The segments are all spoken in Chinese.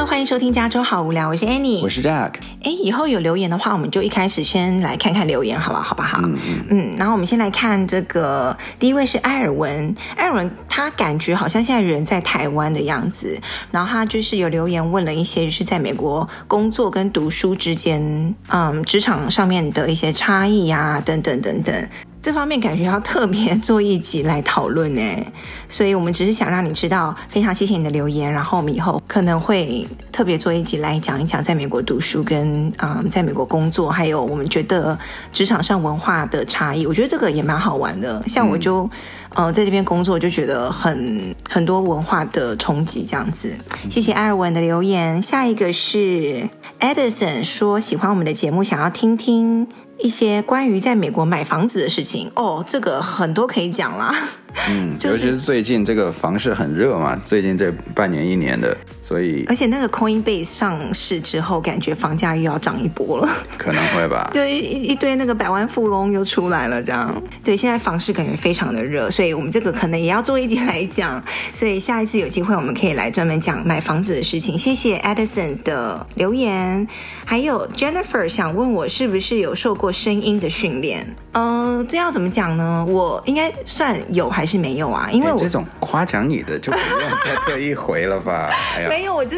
Hello，欢迎收听加州好无聊，我是 Annie，我是 Jack。哎，以后有留言的话，我们就一开始先来看看留言，好了，好不好？嗯嗯嗯。然后我们先来看这个，第一位是艾尔文，艾尔文他感觉好像现在人在台湾的样子，然后他就是有留言问了一些，就是在美国工作跟读书之间，嗯，职场上面的一些差异呀、啊，等等等等。这方面感觉要特别做一集来讨论诶，所以我们只是想让你知道，非常谢谢你的留言，然后我们以后可能会特别做一集来讲一讲在美国读书跟嗯在美国工作，还有我们觉得职场上文化的差异，我觉得这个也蛮好玩的。像我就嗯、呃、在这边工作，就觉得很很多文化的冲击这样子。谢谢艾尔文的留言，下一个是 Edison 说喜欢我们的节目，想要听听。一些关于在美国买房子的事情哦，这个很多可以讲啦。嗯，尤其是最近这个房市很热嘛，最近这半年一年的，所以而且那个 Coinbase 上市之后，感觉房价又要涨一波了，可能会吧？就一一堆那个百万富翁又出来了，这样。对，现在房市感觉非常的热，所以我们这个可能也要做一集来讲。所以下一次有机会，我们可以来专门讲买房子的事情。谢谢 Edison 的留言，还有 Jennifer 想问我是不是有受过声音的训练？嗯、呃，这要怎么讲呢？我应该算有还是没有啊？因为我、欸、这种夸奖你的就不用再特意回了吧？哎呀，没有，我就。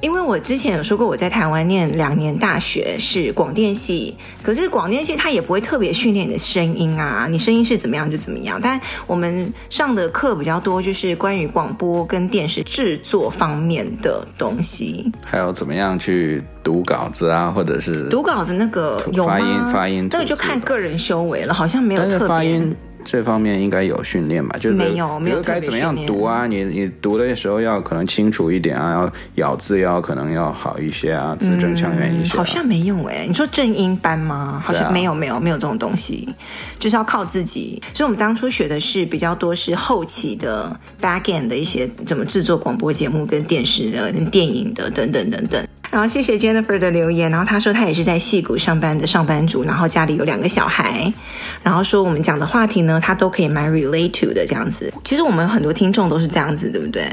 因为我之前有说过，我在台湾念两年大学是广电系，可是广电系它也不会特别训练你的声音啊，你声音是怎么样就怎么样。但我们上的课比较多，就是关于广播跟电视制作方面的东西，还有怎么样去读稿子啊，或者是读稿子那个有吗？发音发音，那个就看个人修为了，好像没有特别。这方面应该有训练吧？就是没有，没有该怎么样读啊？你你读的时候要可能清楚一点啊，要咬字要可能要好一些啊，字正腔圆一些、啊嗯。好像没有哎，你说正音班吗？好像没有，没有，没有这种东西，就是要靠自己。所以我们当初学的是比较多是后期的 back end 的一些怎么制作广播节目、跟电视的、跟电影的等等等等。然后谢谢 Jennifer 的留言，然后他说他也是在戏谷上班的上班族，然后家里有两个小孩，然后说我们讲的话题呢，他都可以蛮 relate to 的这样子。其实我们很多听众都是这样子，对不对？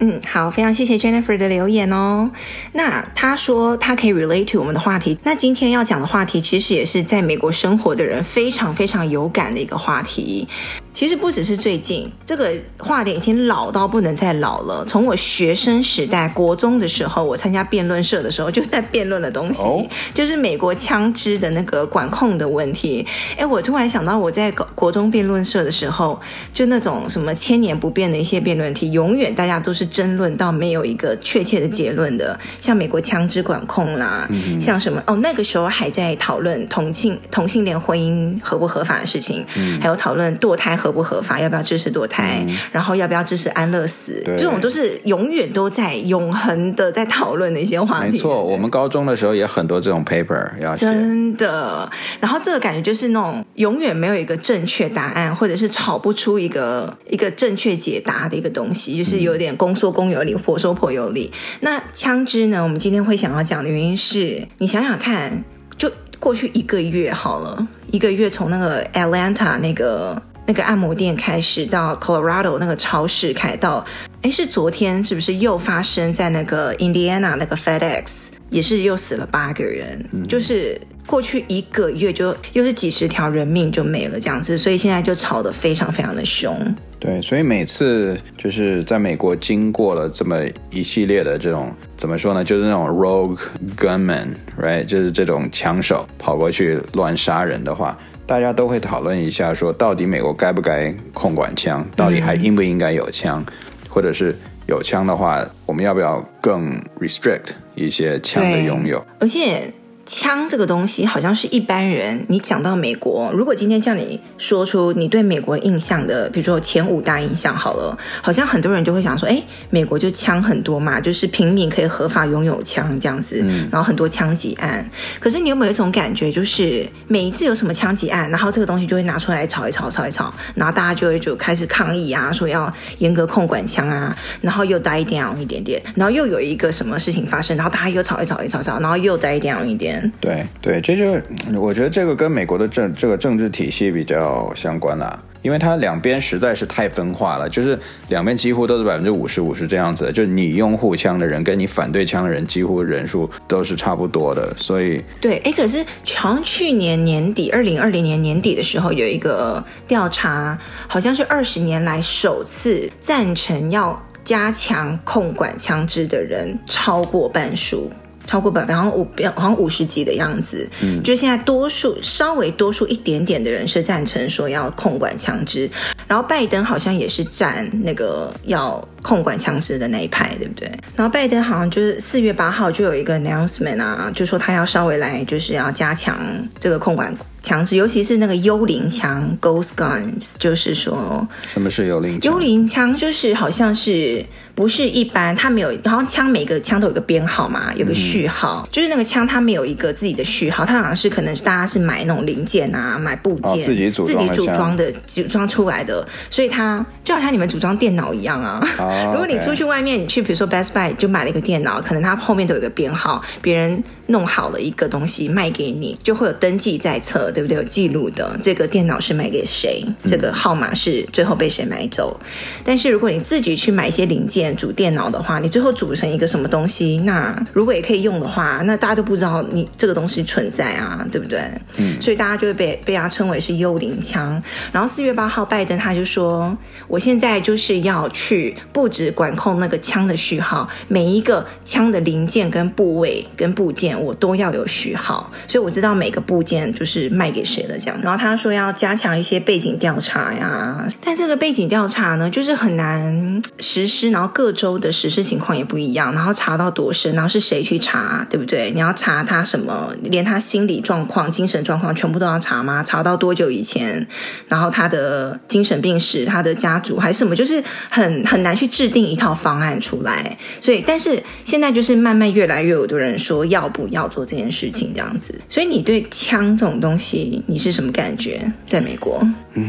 嗯，好，非常谢谢 Jennifer 的留言哦。那他说他可以 relate to 我们的话题，那今天要讲的话题其实也是在美国生活的人非常非常有感的一个话题。其实不只是最近，这个话题已经老到不能再老了。从我学生时代，国中的时候，我参加辩论社的时候，就是在辩论的东西，oh. 就是美国枪支的那个管控的问题。哎，我突然想到，我在国中辩论社的时候，就那种什么千年不变的一些辩论题，永远大家都是争论到没有一个确切的结论的。像美国枪支管控啦，mm -hmm. 像什么哦，那个时候还在讨论同性同性恋婚姻合不合法的事情，mm -hmm. 还有讨论堕胎合不合法，要不要支持堕胎，嗯，然后要不要支持安乐死，这种都是永远都在永恒的在讨论的一些话题。没错，我们高中的时候也很多这种 paper 要写。真的，然后这个感觉就是那种永远没有一个正确答案，或者是吵不出一个一个正确解答的一个东西，就是有点公说公有理，婆说婆有理。那枪支呢？我们今天会想要讲的原因是，你想想看，就过去一个月好了，一个月从那个 Atlanta 那个。那个按摩店开始到 Colorado 那个超市开到，哎，是昨天是不是又发生在那个 Indiana 那个 FedEx 也是又死了八个人，嗯，就是过去一个月就又是几十条人命就没了这样子，所以现在就吵得非常非常的凶。对，所以每次就是在美国经过了这么一系列的这种怎么说呢，就是那种 rogue gunman，right，就是这种枪手跑过去乱杀人的话。大家都会讨论一下，说到底美国该不该控管枪？到底还应不应该有枪？或者是有枪的话，我们要不要更 restrict 一些枪的拥有？而且。枪这个东西好像是一般人，你讲到美国，如果今天叫你说出你对美国印象的，比如说前五大印象好了，好像很多人就会想说，哎，美国就枪很多嘛，就是平民可以合法拥有枪这样子，然后很多枪击案。可是你有没有一种感觉，就是每一次有什么枪击案，然后这个东西就会拿出来吵一吵，吵一吵，然后大家就会就开始抗议啊，说要严格控管枪啊，然后又 die down 一点点，然后又有一个什么事情发生，然后大家又吵一吵，一吵吵，然后又 die down 一点。对对，这就我觉得这个跟美国的政这个政治体系比较相关啦。因为它两边实在是太分化了，就是两边几乎都是百分之五十五十这样子，就是你拥护枪的人跟你反对枪的人几乎人数都是差不多的，所以对，哎，可是从去年年底，二零二零年年底的时候有一个调查，好像是二十年来首次赞成要加强控管枪支的人超过半数。超过百分好像五，好像五十几的样子。嗯，就现在多数稍微多数一点点的人是赞成说要控管枪支，然后拜登好像也是站那个要控管枪支的那一派，对不对？然后拜登好像就是四月八号就有一个 announcement 啊，就说他要稍微来就是要加强这个控管。枪支，尤其是那个幽灵枪 （ghost guns），就是说，什么是幽灵枪？幽灵枪就是好像是不是一般，它没有，好像枪每个枪都有个编号嘛，有个序号，嗯、就是那个枪它没有一个自己的序号，它好像是可能大家是买那种零件啊，买部件，哦、自己组装的，组装出来的，所以它就好像你们组装电脑一样啊。哦、如果你出去外面，你去比如说 Best Buy 就买了一个电脑，可能它后面都有个编号，别人弄好了一个东西卖给你，就会有登记在册。对不对？有记录的这个电脑是卖给谁？这个号码是最后被谁买走？嗯、但是如果你自己去买一些零件组电脑的话，你最后组成一个什么东西？那如果也可以用的话，那大家都不知道你这个东西存在啊，对不对？嗯，所以大家就会被被他称为是幽灵枪。然后四月八号，拜登他就说，我现在就是要去不止管控那个枪的序号，每一个枪的零件跟部位跟部件，我都要有序号，所以我知道每个部件就是卖。给谁了？这样，然后他说要加强一些背景调查呀，但这个背景调查呢，就是很难实施，然后各州的实施情况也不一样，然后查到多深，然后是谁去查，对不对？你要查他什么，连他心理状况、精神状况全部都要查吗？查到多久以前？然后他的精神病史、他的家族还是什么，就是很很难去制定一套方案出来。所以，但是现在就是慢慢越来越有的人说要不要做这件事情这样子。所以你对枪这种东西。你是什么感觉？在美国，嗯，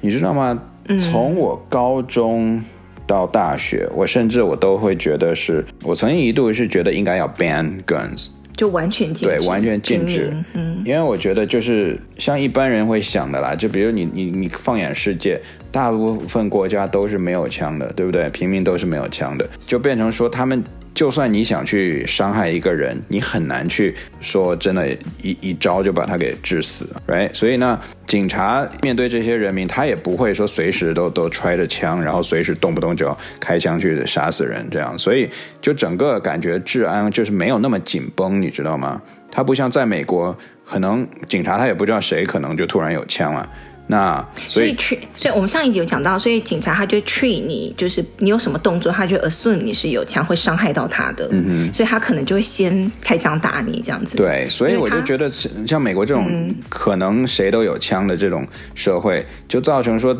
你知道吗？从我高中到大学，嗯、我甚至我都会觉得是，我曾经一度是觉得应该要 ban guns，就完全禁止，对，完全禁止。嗯，因为我觉得就是像一般人会想的啦，就比如你你你放眼世界，大部分国家都是没有枪的，对不对？平民都是没有枪的，就变成说他们。就算你想去伤害一个人，你很难去说真的一，一招就把他给致死，right？所以呢，警察面对这些人民，他也不会说随时都都揣着枪，然后随时动不动就要开枪去杀死人这样。所以就整个感觉治安就是没有那么紧绷，你知道吗？他不像在美国，可能警察他也不知道谁可能就突然有枪了。那所以，所以，所以我们上一集有讲到，所以警察他就 treat 你，就是你有什么动作，他就 assume 你是有枪会伤害到他的，嗯嗯，所以他可能就会先开枪打你这样子。对，所以我就觉得像美国这种可能谁都有枪的这种社会，就造成说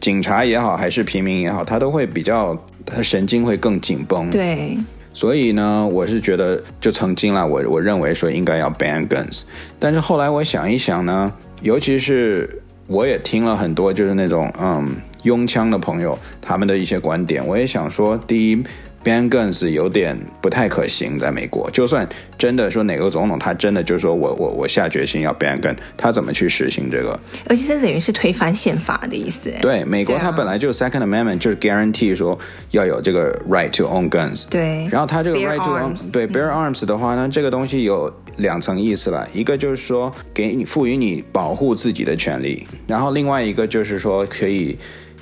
警察也好，还是平民也好，他都会比较他神经会更紧绷。对，所以呢，我是觉得就曾经啦，我我认为说应该要 ban guns，但是后来我想一想呢，尤其是。我也听了很多，就是那种嗯拥枪的朋友他们的一些观点。我也想说，第一，ban guns 有点不太可行，在美国，就算真的说哪个总统他真的就是说我我我下决心要 ban gun，他怎么去实行这个？而且这等于是推翻宪法的意思。对，美国它本来就 Second Amendment 就是 guarantee 说要有这个 right to own guns。对。然后它这个 right to own 对 bear arms 的话呢，这个东西有。两层意思了，一个就是说给你赋予你保护自己的权利，然后另外一个就是说可以，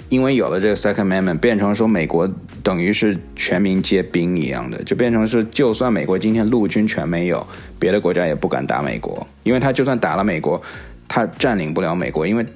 因为有了这个 Second Amendment，变成说美国等于是全民皆兵一样的，就变成是就算美国今天陆军全没有，别的国家也不敢打美国，因为他就算打了美国，他占领不了美国，因为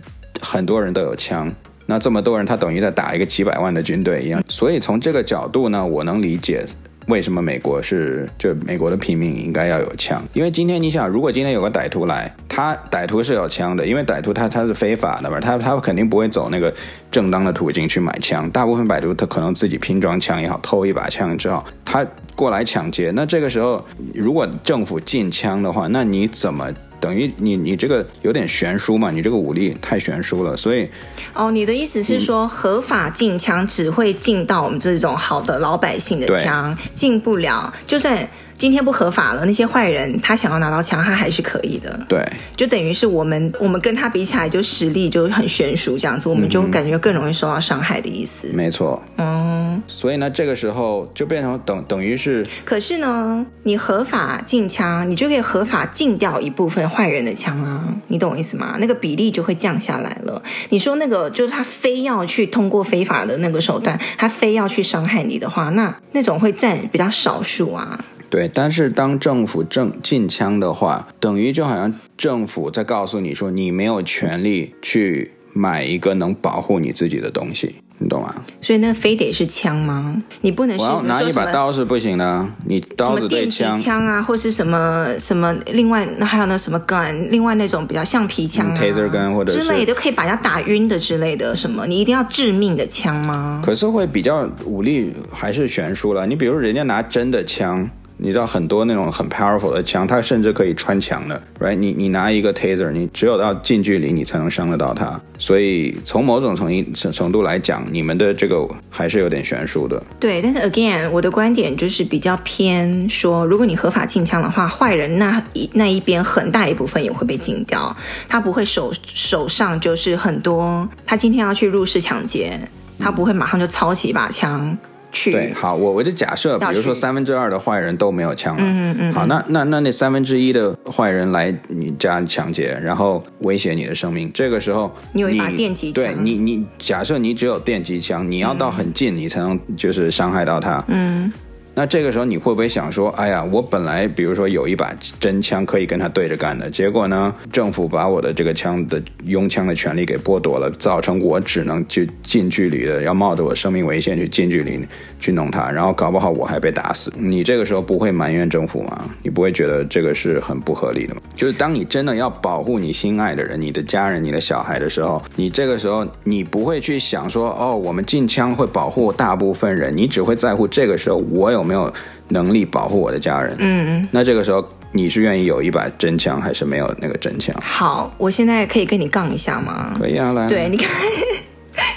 很多人都有枪，那这么多人他等于在打一个几百万的军队一样，所以从这个角度呢，我能理解。为什么美国是就美国的平民应该要有枪？因为今天你想，如果今天有个歹徒来，他歹徒是有枪的，因为歹徒他他是非法的嘛，他他肯定不会走那个正当的途径去买枪。大部分歹徒他可能自己拼装枪也好，偷一把枪之后，他过来抢劫。那这个时候，如果政府禁枪的话，那你怎么？等于你你这个有点悬殊嘛，你这个武力太悬殊了，所以哦，你的意思是说，合法禁枪只会禁到我们这种好的老百姓的枪，禁不了，就算。今天不合法了，那些坏人他想要拿到枪，他还是可以的。对，就等于是我们我们跟他比起来，就实力就很悬殊，这样子，我们就感觉更容易受到伤害的意思。嗯、没错。嗯。所以呢，这个时候就变成等等于是，可是呢，你合法禁枪，你就可以合法禁掉一部分坏人的枪啊，你懂我意思吗？那个比例就会降下来了。你说那个就是他非要去通过非法的那个手段，他非要去伤害你的话，那那种会占比较少数啊。对，但是当政府正禁枪的话，等于就好像政府在告诉你说，你没有权利去买一个能保护你自己的东西，你懂吗？所以那非得是枪吗？你不能是我拿一把刀是不行的，你刀子对枪，枪啊，或是什么什么，另外那还有那什么 gun，另外那种比较橡皮枪啊、嗯、，taser gun 或者之类都，可以把人家打晕的之类的，什么？你一定要致命的枪吗？可是会比较武力还是悬殊了。你比如人家拿真的枪。你知道很多那种很 powerful 的枪，它甚至可以穿墙的，right？你你拿一个 taser，你只有到近距离你才能伤得到它。所以从某种程程度来讲，你们的这个还是有点悬殊的。对，但是 again，我的观点就是比较偏说，如果你合法禁枪的话，坏人那一那一边很大一部分也会被禁掉，他不会手手上就是很多，他今天要去入室抢劫，他不会马上就操起一把枪。对，好，我我就假设，比如说三分之二的坏人都没有枪了，嗯嗯，好，那那那那三分之一的坏人来你家抢劫，然后威胁你的生命，这个时候你有一把电击枪，对你你假设你只有电击枪，你要到很近你才能就是伤害到他，嗯。那这个时候你会不会想说，哎呀，我本来比如说有一把真枪可以跟他对着干的，结果呢，政府把我的这个枪的拥枪的权利给剥夺了，造成我只能去近距离的，要冒着我生命危险去近距离去弄他，然后搞不好我还被打死。你这个时候不会埋怨政府吗？你不会觉得这个是很不合理的吗？就是当你真的要保护你心爱的人、你的家人、你的小孩的时候，你这个时候你不会去想说，哦，我们禁枪会保护大部分人，你只会在乎这个时候我有。有没有能力保护我的家人？嗯嗯，那这个时候你是愿意有一把真枪，还是没有那个真枪？好，我现在可以跟你杠一下吗？可以啊，来。对，你看。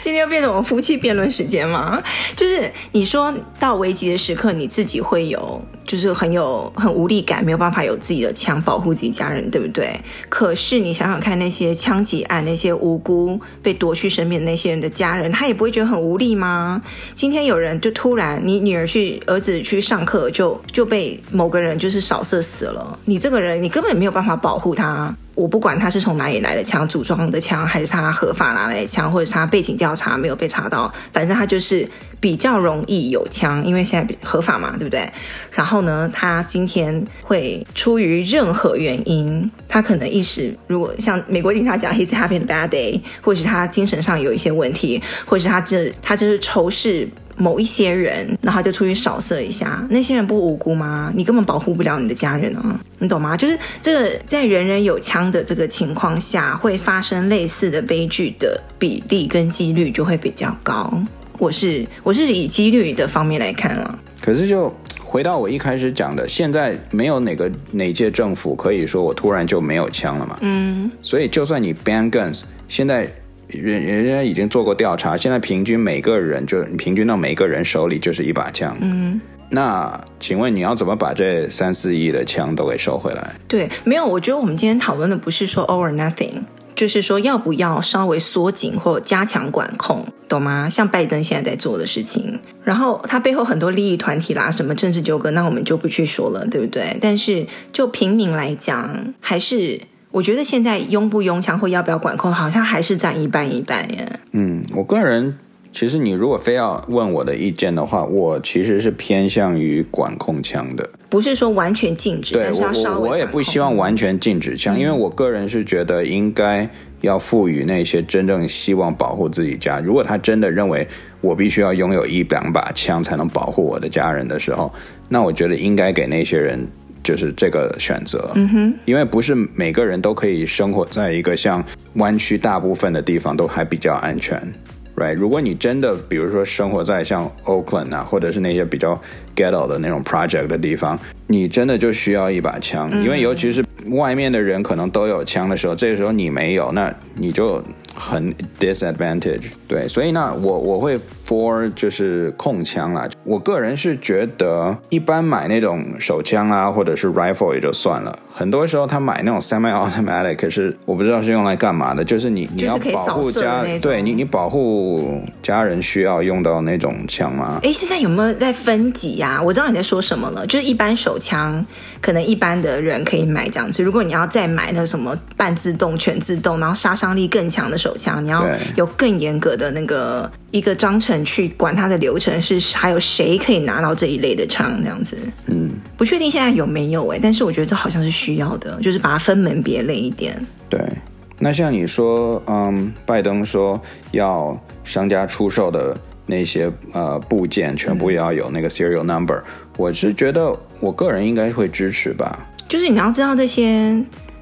今天又变成我们夫妻辩论时间吗？就是你说到危急的时刻，你自己会有，就是很有很无力感，没有办法有自己的枪保护自己家人，对不对？可是你想想看，那些枪击案，那些无辜被夺去生命那些人的家人，他也不会觉得很无力吗？今天有人就突然，你女儿去，儿子去上课，就就被某个人就是扫射死了，你这个人，你根本没有办法保护他。我不管他是从哪里来的枪，组装的枪，还是他合法拿来的枪，或者是他背景调查没有被查到，反正他就是比较容易有枪，因为现在合法嘛，对不对？然后呢，他今天会出于任何原因，他可能一时如果像美国警察讲，he's having a bad day，或者是他精神上有一些问题，或者是他这他就是仇视。某一些人，然后就出去扫射一下，那些人不无辜吗？你根本保护不了你的家人啊，你懂吗？就是这个在人人有枪的这个情况下，会发生类似的悲剧的比例跟几率就会比较高。我是我是以几率的方面来看了。可是就回到我一开始讲的，现在没有哪个哪届政府可以说我突然就没有枪了嘛？嗯，所以就算你 ban guns，现在。人人家已经做过调查，现在平均每个人就平均到每个人手里就是一把枪。嗯，那请问你要怎么把这三四亿的枪都给收回来？对，没有，我觉得我们今天讨论的不是说 all or nothing，就是说要不要稍微缩紧或加强管控，懂吗？像拜登现在在做的事情，然后他背后很多利益团体啦，什么政治纠葛，那我们就不去说了，对不对？但是就平民来讲，还是。我觉得现在拥不拥枪或要不要管控，好像还是占一半一半耶。嗯，我个人其实你如果非要问我的意见的话，我其实是偏向于管控枪的。不是说完全禁止，对，但是要稍微我我也不希望完全禁止枪，嗯，因为我个人是觉得应该要赋予那些真正希望保护自己家，如果他真的认为我必须要拥有一两把枪才能保护我的家人的时候，那我觉得应该给那些人。就是这个选择，嗯哼，因为不是每个人都可以生活在一个像湾区大部分的地方都还比较安全，right？如果你真的比如说生活在像 Oakland 啊，或者是那些比较 ghetto 的那种 project 的地方，你真的就需要一把枪，因为尤其是外面的人可能都有枪的时候，这个时候你没有，那你就很 disadvantage。对，所以呢，我我会 for 就是控枪啦。我个人是觉得，一般买那种手枪啊，或者是 rifle 也就算了。很多时候他买那种 semi-automatic，可是我不知道是用来干嘛的。就是你你要保护家，对你你保护家人需要用到那种枪吗？哎，现在有没有在分级呀？我知道你在说什么了，就是一般手枪，可能一般的人可以买这样子。如果你要再买那什么半自动、全自动，然后杀伤力更强的手枪，你要有更严格的那个一个章程去管它的流程，是还有谁可以拿到这一类的枪这样子？嗯，不确定现在有没有哎，但是我觉得这好像是需要的，就是把它分门别类一点。对，那像你说，嗯，拜登说要商家出售的那些呃部件，全部也要有那个 serial number，嗯，我是觉得我个人应该会支持吧。就是你要知道这些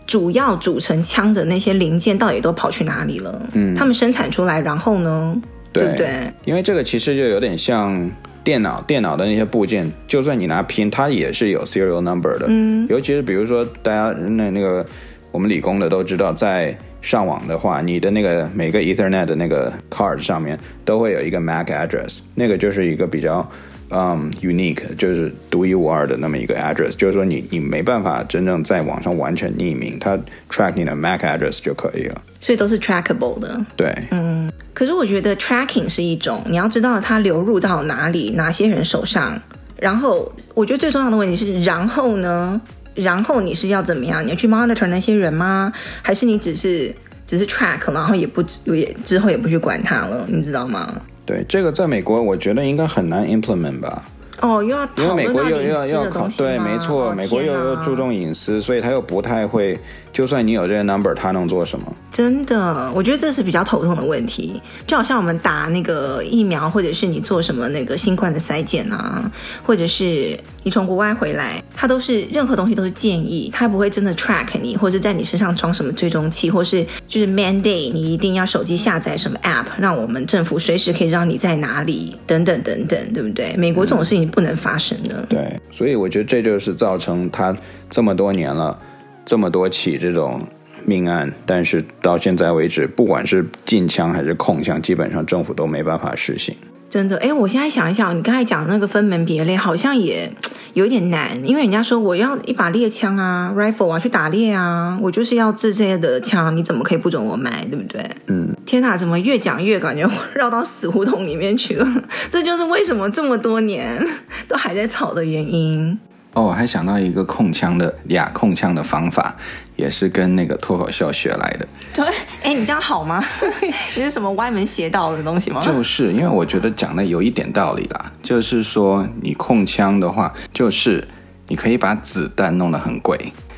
主要组成枪的那些零件到底都跑去哪里了，嗯，他们生产出来，然后呢，对，对不对？因为这个其实就有点像。电脑电脑的那些部件，就算你拿拼，它也是有 serial number 的。嗯，尤其是比如说，大家那那个我们理工的都知道，在上网的话，你的那个每个 Ethernet 的那个 card 上面都会有一个 MAC address，那个就是一个比较。嗯、um，unique 就是独一无二的那么一个 address，就是说你你没办法真正在网上完全匿名，它 track 你的 MAC address 就可以了。所以都是 trackable 的。对，嗯。可是我觉得 tracking 是一种，你要知道它流入到哪里，哪些人手上。然后我觉得最重要的问题是，然后呢？然后你是要怎么样？你要去 monitor 那些人吗？还是你只是只是 track，然后也不也之后也不去管它了？你知道吗？对，这个在美国，我觉得应该很难 implement 吧。哦，又要因为美国又又要要考，对，没错，哦、美国又又注重隐私，所以他又不太会。就算你有这些 number，他能做什么？真的，我觉得这是比较头痛的问题。就好像我们打那个疫苗，或者是你做什么那个新冠的筛检啊，或者是你从国外回来，他都是任何东西都是建议，他不会真的 track 你，或者在你身上装什么追踪器，或是就是 mandate 你一定要手机下载什么 app，让我们政府随时可以知道你在哪里，等等等等，对不对？美国这种事情不能发生的。嗯、对，所以我觉得这就是造成他这么多年了。这么多起这种命案，但是到现在为止，不管是禁枪还是控枪，基本上政府都没办法实行。真的，哎，我现在想一想，你刚才讲的那个分门别类，好像也有点难，因为人家说我要一把猎枪啊，rifle 啊去打猎啊，我就是要这些的枪，你怎么可以不准我买，对不对？嗯。天哪，怎么越讲越感觉绕到死胡同里面去了？这就是为什么这么多年 都还在吵的原因。哦，我还想到一个控枪的呀，控枪的方法也是跟那个脱口秀学来的。对，哎，你这样好吗？你是什么歪门邪道的东西吗？就是因为我觉得讲的有一点道理啦，就是说你控枪的话，就是你可以把子弹弄得很贵。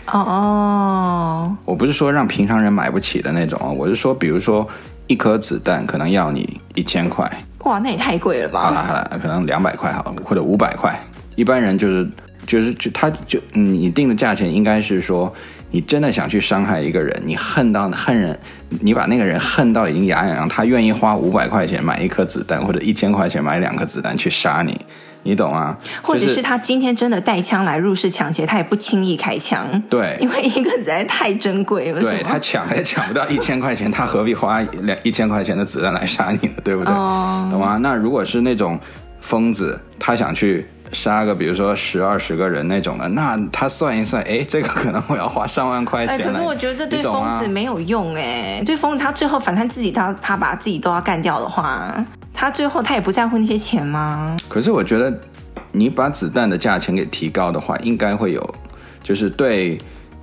哦哦，我不是说让平常人买不起的那种哦，我是说，比如说一颗子弹可能要你一千块。哇，那也太贵了吧？好了好了，可能两百块好了，或者五百块，一般人就是。就是就他就你定的价钱应该是说，你真的想去伤害一个人，你恨到恨人，你把那个人恨到已经牙痒痒，他愿意花五百块钱买一颗子弹，或者一千块钱买两颗子弹去杀你，你懂吗？或者是他今天真的带枪来入室抢劫，他也不轻易开枪，对，因为一个子弹太珍贵了，对他抢也抢不到一千块钱，他何必花两一千块钱的子弹来杀你呢？对不对？哦，懂吗？那如果是那种疯子，他想去。杀个比如说十二十个人那种的，那他算一算，哎，这个可能我要花上万块钱。可是我觉得这对疯子没有用哎，对疯子他最后反正自己他他把自己都要干掉的话，他最后他也不在乎那些钱吗？可是我觉得你把子弹的价钱给提高的话，应该会有，就是对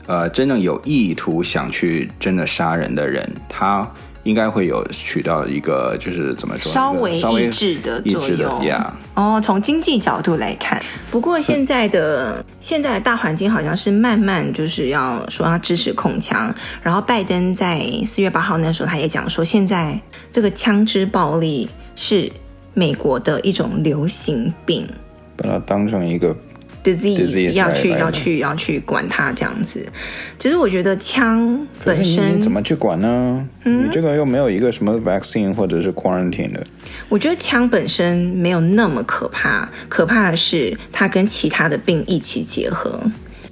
呃真正有意图想去真的杀人的人，他。应该会有取到一个，就是怎么说，稍微抑制的作用。哦，从经济角度来看，不过现在的现在的大环境好像是慢慢就是要说要支持控枪。然后拜登在四月八号那时候他也讲说，现在这个枪支暴力是美国的一种流行病，把它当成一个。Disease 要去要去要去管它这样子，其实我觉得枪本身你怎么去管呢？嗯，你这个又没有一个什么 vaccine 或者是 quarantine 的。我觉得枪本身没有那么可怕，可怕的是它跟其他的病一起结合。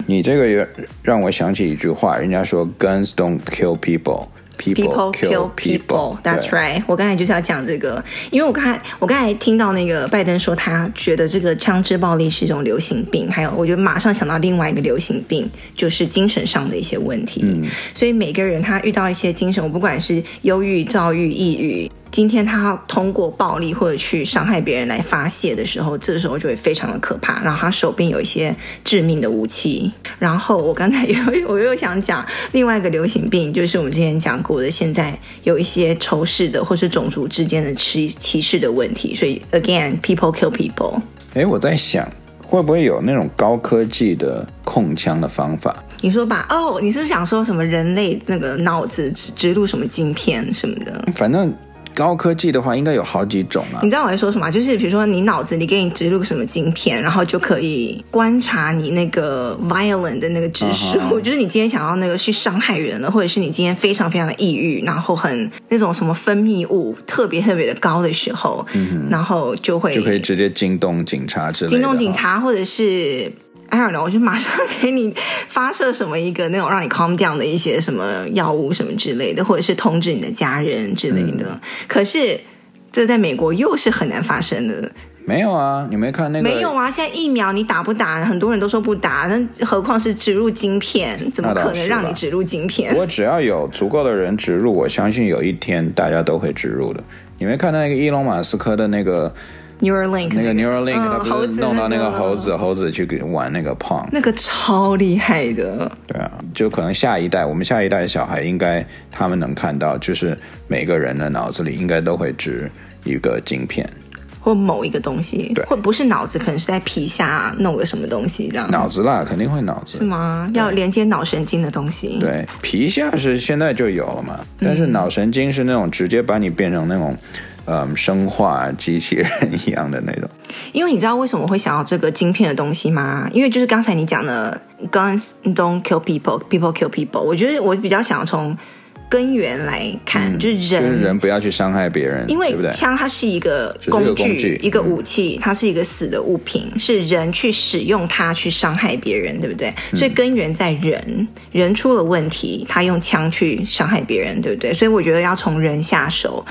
你这个也让我想起一句话，人家说 guns don't kill people。People kill people。That's right。我刚才就是要讲这个，因为我刚才我刚才听到那个拜登说他觉得这个枪支暴力是一种流行病，还有我觉得马上想到另外一个流行病就是精神上的一些问题。嗯，所以每个人他遇到一些精神，我不管是忧郁、躁郁、抑郁。今天他通过暴力或者去伤害别人来发泄的时候，这时候就会非常的可怕。然后他手边有一些致命的武器。然后我刚才又我又想讲另外一个流行病，就是我们之前讲过的，现在有一些仇视的或是种族之间的歧歧视的问题。所以 again，people kill people。哎，我在想会不会有那种高科技的控枪的方法？你说吧，哦，你是想说什么人类那个脑子植植入什么晶片什么的？反正。高科技的话，应该有好几种啊。你知道我在说什么？就是比如说，你脑子里给你植入什么晶片，然后就可以观察你那个 violent 的那个指数。Uh huh. 就是你今天想要那个去伤害人了，或者是你今天非常非常的抑郁，然后很那种什么分泌物特别特别的高的时候，嗯、然后就会就可以直接惊动警察之类的。惊动警察，或者是。I don't know，我就马上 给你发射什么一个那种让你 calm down 的一些什么药物什么之类的，或者是通知你的家人之类的。嗯、可是这在美国又是很难发生的。没有啊，你没看那个？没有啊，现在疫苗你打不打？很多人都说不打，那何况是植入晶片？怎么可能让你植入晶片？我只要有足够的人植入，我相信有一天大家都会植入的。你没看到那个伊隆马斯克的那个？Neuralink 那个 Neuralink，他不是弄到那个猴子，猴子去给玩那个 Pong，那个超厉害的。对啊，就可能下一代，我们下一代小孩应该他们能看到，就是每个人的脑子里应该都会植一个晶片，或某一个东西，对，或不是脑子，可能是在皮下弄个什么东西这样。脑子啦，肯定会脑子。是吗？要连接脑神经的东西。对，皮下是现在就有了嘛，但是脑神经是那种直接把你变成那种。嗯，生化机器人 一样的那种。因为你知道为什么会想要这个晶片的东西吗？因为就是刚才你讲的 “guns don't kill people, people kill people”。我觉得我比较想要从根源来看，嗯、就是人，就是人不要去伤害别人，因为枪它是一个工具，工具一个武器，它是一个死的物品，嗯、是人去使用它去伤害别人，对不对？所以根源在人，人出了问题，他用枪去伤害别人，对不对？所以我觉得要从人下手。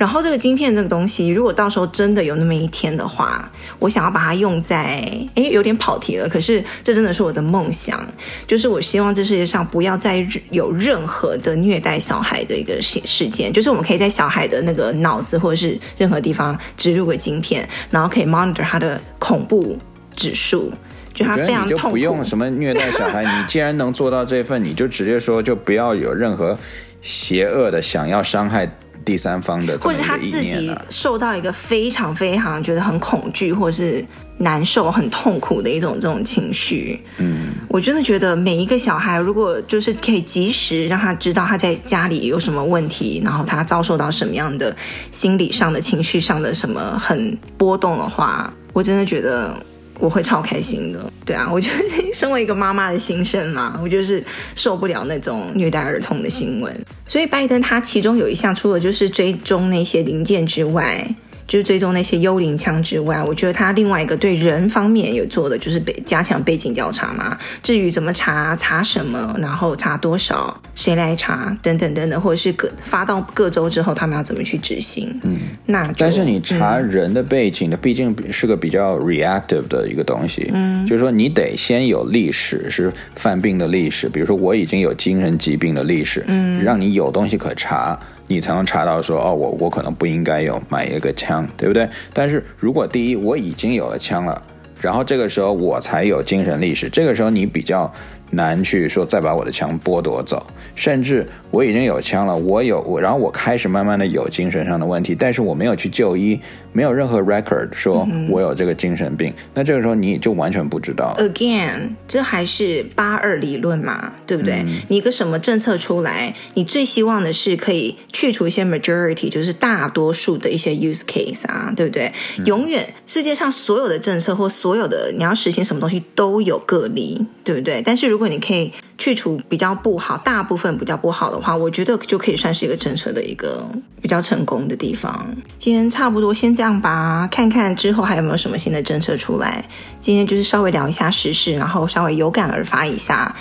然后这个晶片这个东西，如果到时候真的有那么一天的话，我想要把它用在，诶，有点跑题了。可是这真的是我的梦想，就是我希望这世界上不要再有任何的虐待小孩的一个事事件。就是我们可以在小孩的那个脑子或者是任何地方植入个晶片，然后可以 monitor 他的恐怖指数，就他非常痛苦。就不用什么虐待小孩，你既然能做到这份，你就直接说，就不要有任何邪恶的想要伤害。第三方的，或者他自己受到一个非常非常觉得很恐惧，或是难受、很痛苦的一种这种情绪。嗯，我真的觉得每一个小孩，如果就是可以及时让他知道他在家里有什么问题，然后他遭受到什么样的心理上的、情绪上的什么很波动的话，我真的觉得。我会超开心的，对啊，我觉得身为一个妈妈的心声嘛，我就是受不了那种虐待儿童的新闻。所以拜登他其中有一项，除了就是追踪那些零件之外。就是追踪那些幽灵枪之外，我觉得他另外一个对人方面有做的，就是背加强背景调查嘛。至于怎么查、查什么，然后查多少、谁来查等等等等，或者是各发到各州之后，他们要怎么去执行？嗯，那但是你查人的背景的，毕竟是个比较 reactive 的一个东西。嗯，就是说你得先有历史，是犯病的历史，比如说我已经有精神疾病的历史，嗯，让你有东西可查。你才能查到说哦，我我可能不应该有买一个枪，对不对？但是如果第一我已经有了枪了，然后这个时候我才有精神历史，这个时候你比较。难去说再把我的枪剥夺走，甚至我已经有枪了，我有我，然后我开始慢慢的有精神上的问题，但是我没有去就医，没有任何 record 说我有这个精神病，嗯、那这个时候你就完全不知道。Again，这还是八二理论嘛，对不对？嗯、你一个什么政策出来，你最希望的是可以去除一些 majority，就是大多数的一些 use case 啊，对不对？嗯、永远世界上所有的政策或所有的你要实行什么东西都有个例，对不对？但是如如果你可以去除比较不好，大部分比较不好的话，我觉得就可以算是一个政策的一个比较成功的地方。今天差不多先这样吧，看看之后还有没有什么新的政策出来。今天就是稍微聊一下时事，然后稍微有感而发一下。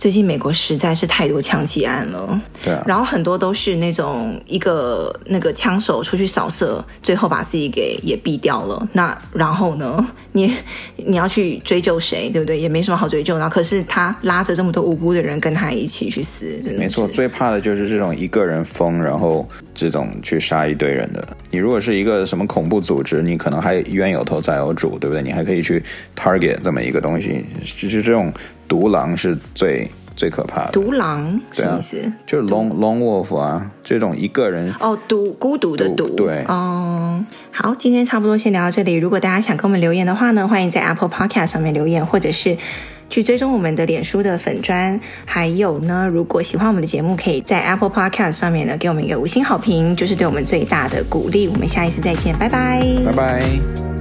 最近美国实在是太多枪击案了，对啊，然后很多都是那种一个那个枪手出去扫射，最后把自己给也毙掉了。那然后呢，你你要去追究谁，对不对？也没什么好追究。然后可是他拉着这么多无辜的人跟他一起去死，真的没错。最怕的就是这种一个人疯，然后这种去杀一堆人的。你如果是一个什么恐怖组织，你可能还冤有头债有主，对不对？你还可以去 target 这么一个东西，就是这种。独狼是最最可怕的。独狼什么意思？啊、就是 lone lone wolf 啊，这种一个人哦，独孤独的独。对，哦，好，今天差不多先聊到这里。如果大家想跟我们留言的话呢，欢迎在 Apple Podcast 上面留言，或者是去追踪我们的脸书的粉砖。还有呢，如果喜欢我们的节目，可以在 Apple Podcast 上面呢给我们一个五星好评，就是对我们最大的鼓励。我们下一次再见，拜拜，拜拜。